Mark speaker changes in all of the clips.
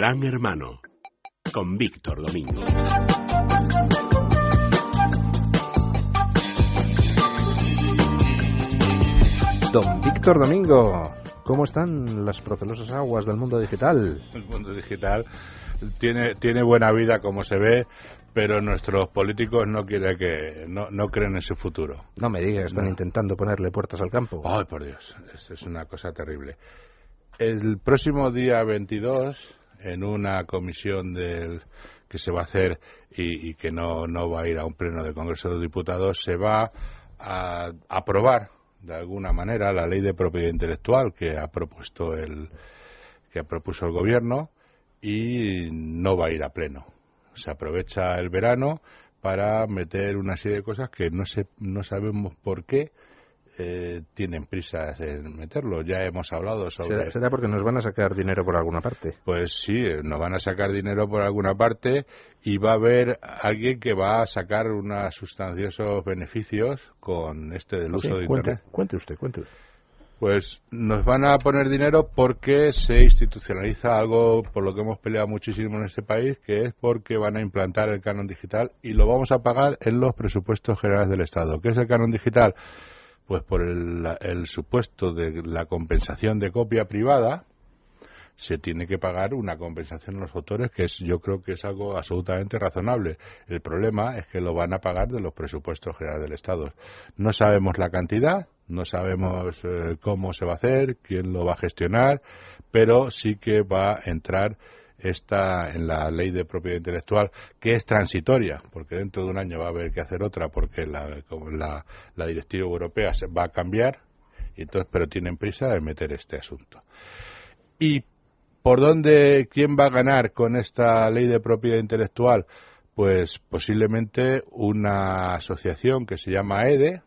Speaker 1: Gran Hermano con Víctor Domingo.
Speaker 2: Don Víctor Domingo, ¿cómo están las procelosas aguas del mundo digital?
Speaker 3: El mundo digital tiene, tiene buena vida, como se ve, pero nuestros políticos no quieren que no, no creen en su futuro.
Speaker 2: No me digas, están
Speaker 3: No.
Speaker 2: intentando ponerle puertas al campo.
Speaker 3: Ay, por Dios, es, es una cosa terrible. El próximo día 22, en una comisión del que se va a hacer y, y que no, no va a ir a un pleno del Congreso de Diputados, se va a aprobar de alguna manera la ley de propiedad intelectual que ha propuesto el que propuso el gobierno y no va a ir a pleno. Se aprovecha el verano para meter una serie de cosas que no se, no sabemos por qué eh, tienen prisas en meterlo. Ya hemos hablado sobre
Speaker 2: ¿Será, será porque nos van a sacar dinero por alguna parte?
Speaker 3: pues sí, eh, nos van a sacar dinero por alguna parte y va a haber alguien que va a sacar unos sustanciosos beneficios con este del uso
Speaker 2: Sí,
Speaker 3: de
Speaker 2: cuente,
Speaker 3: Internet.
Speaker 2: cuente usted, cuente usted.
Speaker 3: Pues nos van a poner dinero porque se institucionaliza algo por lo que hemos peleado muchísimo en este país, que es porque van a implantar el canon digital y lo vamos a pagar en los presupuestos generales del Estado. ¿Qué es el canon digital? Pues por el, el supuesto de la compensación de copia privada, se tiene que pagar una compensación a los autores que es yo creo que es algo absolutamente razonable. El problema es que lo van a pagar de los presupuestos generales del Estado. No sabemos la cantidad, no sabemos eh, cómo se va a hacer, quién lo va a gestionar, pero sí que va a entrar esta en la ley de propiedad intelectual que es transitoria, porque dentro de un año va a haber que hacer otra porque la, la, directiva europea se va a cambiar, y entonces, pero tienen prisa en meter este asunto. ¿Y por dónde, quién va a ganar con esta ley de propiedad intelectual? Pues posiblemente una asociación que se llama EDE,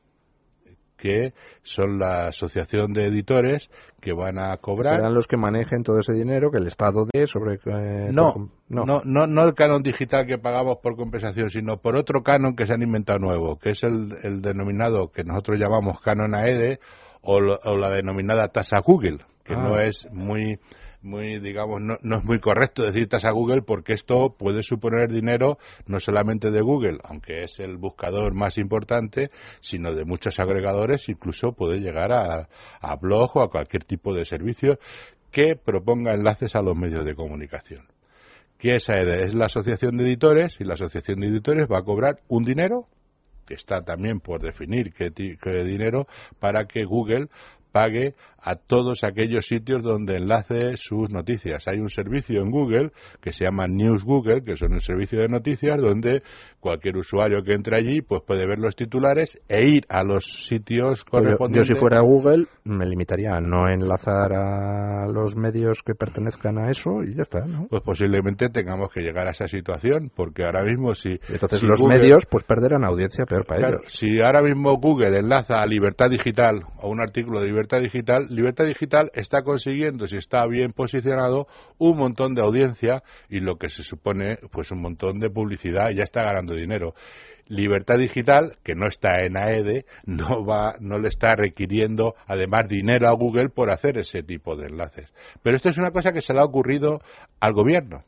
Speaker 3: que son la asociación de editores que van a cobrar.
Speaker 2: Serán los que manejen todo ese dinero que el Estado dé sobre... eh,
Speaker 3: No,
Speaker 2: por-
Speaker 3: no, no, no el canon digital que pagamos por compensación, sino por otro canon que se han inventado nuevo, que es el, el denominado que nosotros llamamos canon AEDE o, lo- o la denominada tasa Google, que
Speaker 2: Ah.
Speaker 3: no es muy muy digamos no, no es muy correcto decir tasa Google porque esto puede suponer dinero no solamente de Google aunque es el buscador más importante sino de muchos agregadores incluso puede llegar a, a blog o a cualquier tipo de servicio que proponga enlaces a los medios de comunicación. Que esa es la asociación de editores y la asociación de editores va a cobrar un dinero que está también por definir qué, qué dinero para que Google pague a todos aquellos sitios donde enlace sus noticias. Hay un servicio en Google que se llama News Google, que son un servicio de noticias donde cualquier usuario que entre allí pues puede ver los titulares e ir a los sitios
Speaker 2: Pues yo, yo
Speaker 3: correspondientes.
Speaker 2: si fuera Google me limitaría a no enlazar a los medios que pertenezcan a eso y ya está, ¿no?
Speaker 3: pues posiblemente tengamos que llegar a esa situación, porque ahora mismo si...
Speaker 2: Entonces
Speaker 3: si
Speaker 2: los
Speaker 3: Google-
Speaker 2: medios pues perderán audiencia, peor para
Speaker 3: Claro,
Speaker 2: ellos.
Speaker 3: si ahora mismo Google enlaza a Libertad Digital o un artículo de Libertad Digital, Libertad Digital está consiguiendo, si está bien posicionado, un montón de audiencia y lo que se supone, pues un montón de publicidad y ya está ganando dinero. Libertad Digital, que no está en AEDE, no va, no le está requiriendo además dinero a Google por hacer ese tipo de enlaces. Pero esto es una cosa que se le ha ocurrido al gobierno.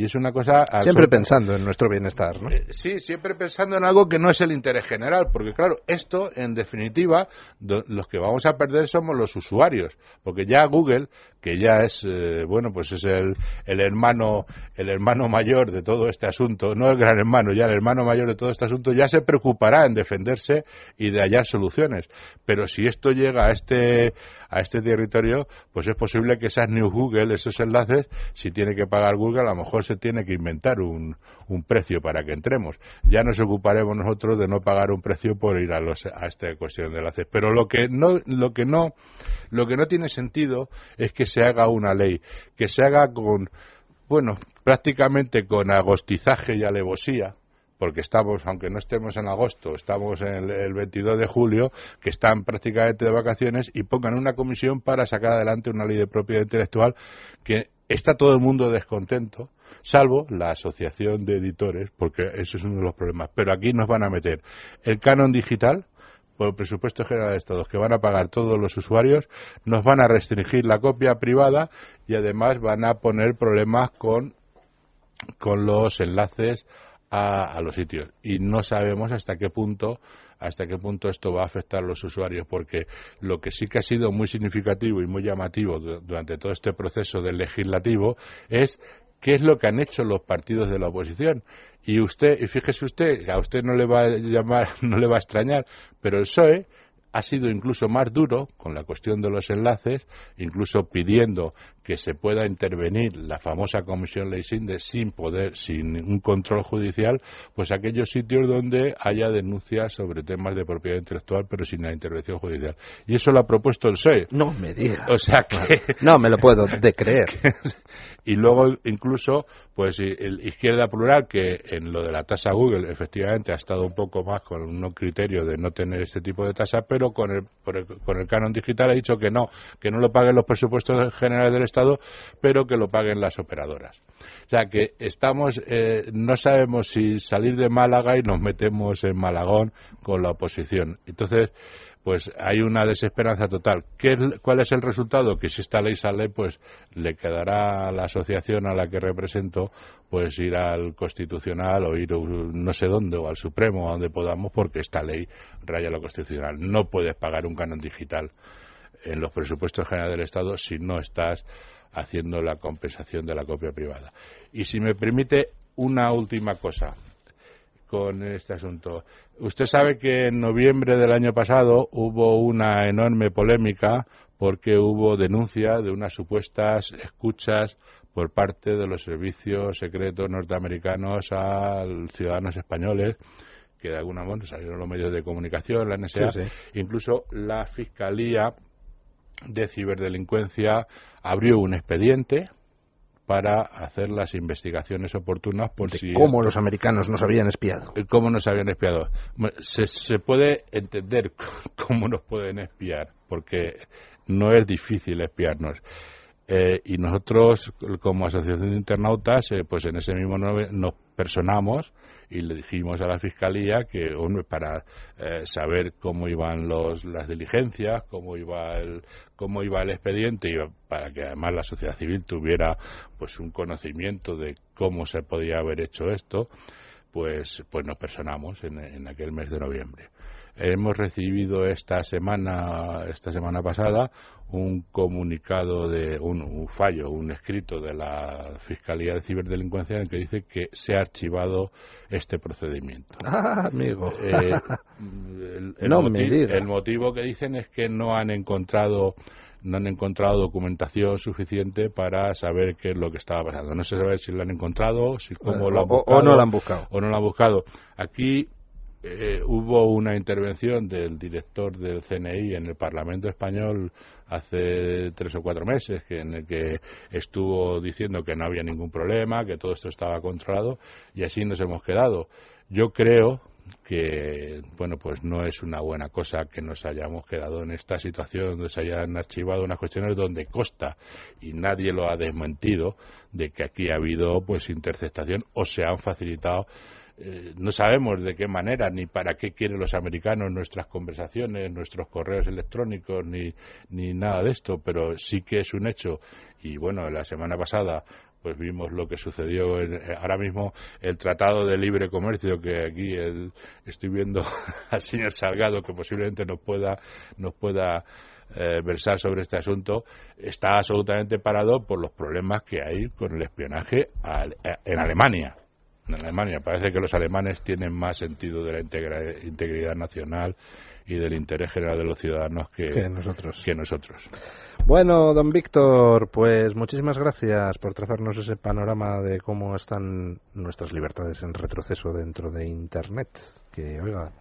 Speaker 3: Y es una cosa
Speaker 2: Siempre
Speaker 3: absoluta-
Speaker 2: pensando en nuestro bienestar, ¿no?
Speaker 3: eh, Sí, siempre pensando en algo que no es el interés general, porque claro, esto, en definitiva, los que vamos a perder somos los usuarios, porque ya Google, que ya es, eh, bueno, pues es el, el hermano, el hermano mayor de todo este asunto, no el gran hermano, ya el hermano mayor de todo este asunto, ya se preocupará en defenderse y de hallar soluciones. Pero si esto llega a este, a este territorio, pues es posible que esas New Google, esos enlaces, si tiene que pagar Google, a lo mejor se tiene que inventar un, un precio para que entremos. Ya nos ocuparemos nosotros de no pagar un precio por ir a, los, a esta cuestión de enlaces. Pero lo que no, lo que no, lo que no tiene sentido es que se haga una ley, que se haga con, bueno, prácticamente con agostizaje y alevosía, porque estamos, aunque no estemos en agosto, estamos en el, el 22 de julio, que están prácticamente de vacaciones y pongan una comisión para sacar adelante una ley de propiedad intelectual que está todo el mundo descontento, salvo la asociación de editores, porque eso es uno de los problemas. Pero aquí nos van a meter el canon digital por el presupuesto general de Estados que van a pagar todos los usuarios, nos van a restringir la copia privada y además van a poner problemas con, con los enlaces a, a los sitios. Y no sabemos hasta qué punto hasta qué punto esto va a afectar a los usuarios, porque lo que sí que ha sido muy significativo y muy llamativo durante todo este proceso del legislativo es qué es lo que han hecho los partidos de la oposición. Y usted, y fíjese usted, a usted no le va a llamar, no le va a extrañar, pero el PSOE ha sido incluso más duro con la cuestión de los enlaces, incluso pidiendo que se pueda intervenir la famosa comisión Leisinde sin poder, sin un control judicial, pues aquellos sitios donde haya denuncias sobre temas de propiedad intelectual, pero sin la intervención judicial. Y eso lo ha propuesto el PSOE.
Speaker 2: No me diga.
Speaker 3: O sea que...
Speaker 2: No me lo puedo de creer.
Speaker 3: y luego incluso, pues el Izquierda Plural, que en lo de la tasa Google efectivamente ha estado un poco más con un criterio de no tener este tipo de tasa, pero con el, con el canon digital ha dicho que no, que no lo paguen los presupuestos generales del Estado pero que lo paguen las operadoras. O sea que estamos, eh, no sabemos si salir de Málaga y nos metemos en Malagón con la oposición. Entonces, pues hay una desesperanza total. ¿Qué, ¿Cuál es el resultado? Que si esta ley sale, pues le quedará a la asociación a la que represento, pues ir al Constitucional o ir no sé dónde, o al Supremo, a donde podamos, porque esta ley raya lo constitucional. No puedes pagar un canon digital en los presupuestos generales del Estado si no estás haciendo la compensación de la copia privada. Y si me permite una última cosa con este asunto. Usted sabe que en noviembre del año pasado hubo una enorme polémica porque hubo denuncia de unas supuestas escuchas por parte de los servicios secretos norteamericanos a ciudadanos españoles que de alguna manera salieron los medios de comunicación, la NSA, incluso la Fiscalía de ciberdelincuencia abrió un expediente para hacer las investigaciones oportunas por
Speaker 2: si cómo los americanos nos habían espiado.
Speaker 3: Eh, cómo nos habían espiado. Se, se puede entender cómo nos pueden espiar, porque no es difícil espiarnos. Eh, y nosotros, como Asociación de Internautas, eh, pues en ese mismo nos personamos y le dijimos a la Fiscalía que para eh, saber cómo iban los, las diligencias, cómo iba el, cómo iba el expediente y para que además la sociedad civil tuviera pues un conocimiento de cómo se podía haber hecho esto, pues, pues nos personamos en, en aquel mes de noviembre. Hemos recibido esta semana, esta semana pasada, un comunicado de un, fallo, un escrito de la Fiscalía de Ciberdelincuencia en el que dice que se ha archivado este procedimiento.
Speaker 2: Ah, amigo. Eh,
Speaker 3: el, motivo, el motivo que dicen es que no han encontrado no han encontrado documentación suficiente para saber qué es lo que estaba pasando. No sé saber si lo han encontrado, si cómo lo han buscado,
Speaker 2: o no lo han buscado.
Speaker 3: O no lo han buscado. Aquí eh, hubo una intervención del director del CNI en el Parlamento español hace tres o cuatro meses que, en el que estuvo diciendo que no había ningún problema, que todo esto estaba controlado y así nos hemos quedado. Yo creo que bueno pues no es una buena cosa que nos hayamos quedado en esta situación donde se hayan archivado unas cuestiones donde consta y nadie lo ha desmentido de que aquí ha habido pues interceptación o se han facilitado eh, no sabemos de qué manera ni para qué quieren los americanos nuestras conversaciones, nuestros correos electrónicos, ni, ni nada de esto, pero sí que es un hecho. Y bueno, la semana pasada pues vimos lo que sucedió eh, ahora mismo el tratado de libre comercio que aquí estoy viendo al señor Salgado que posiblemente nos pueda nos pueda eh, versar sobre este asunto está absolutamente parado por los problemas que hay con el espionaje en Alemania en Alemania. Parece que los alemanes tienen más sentido de la integridad nacional y del interés general de los ciudadanos que,
Speaker 2: nosotros.
Speaker 3: que nosotros.
Speaker 2: Bueno, don Víctor, pues muchísimas gracias por trazarnos ese panorama de cómo están nuestras libertades en retroceso dentro de Internet. Que, oiga,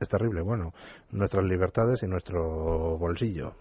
Speaker 2: es terrible. Bueno, nuestras libertades y nuestro bolsillo.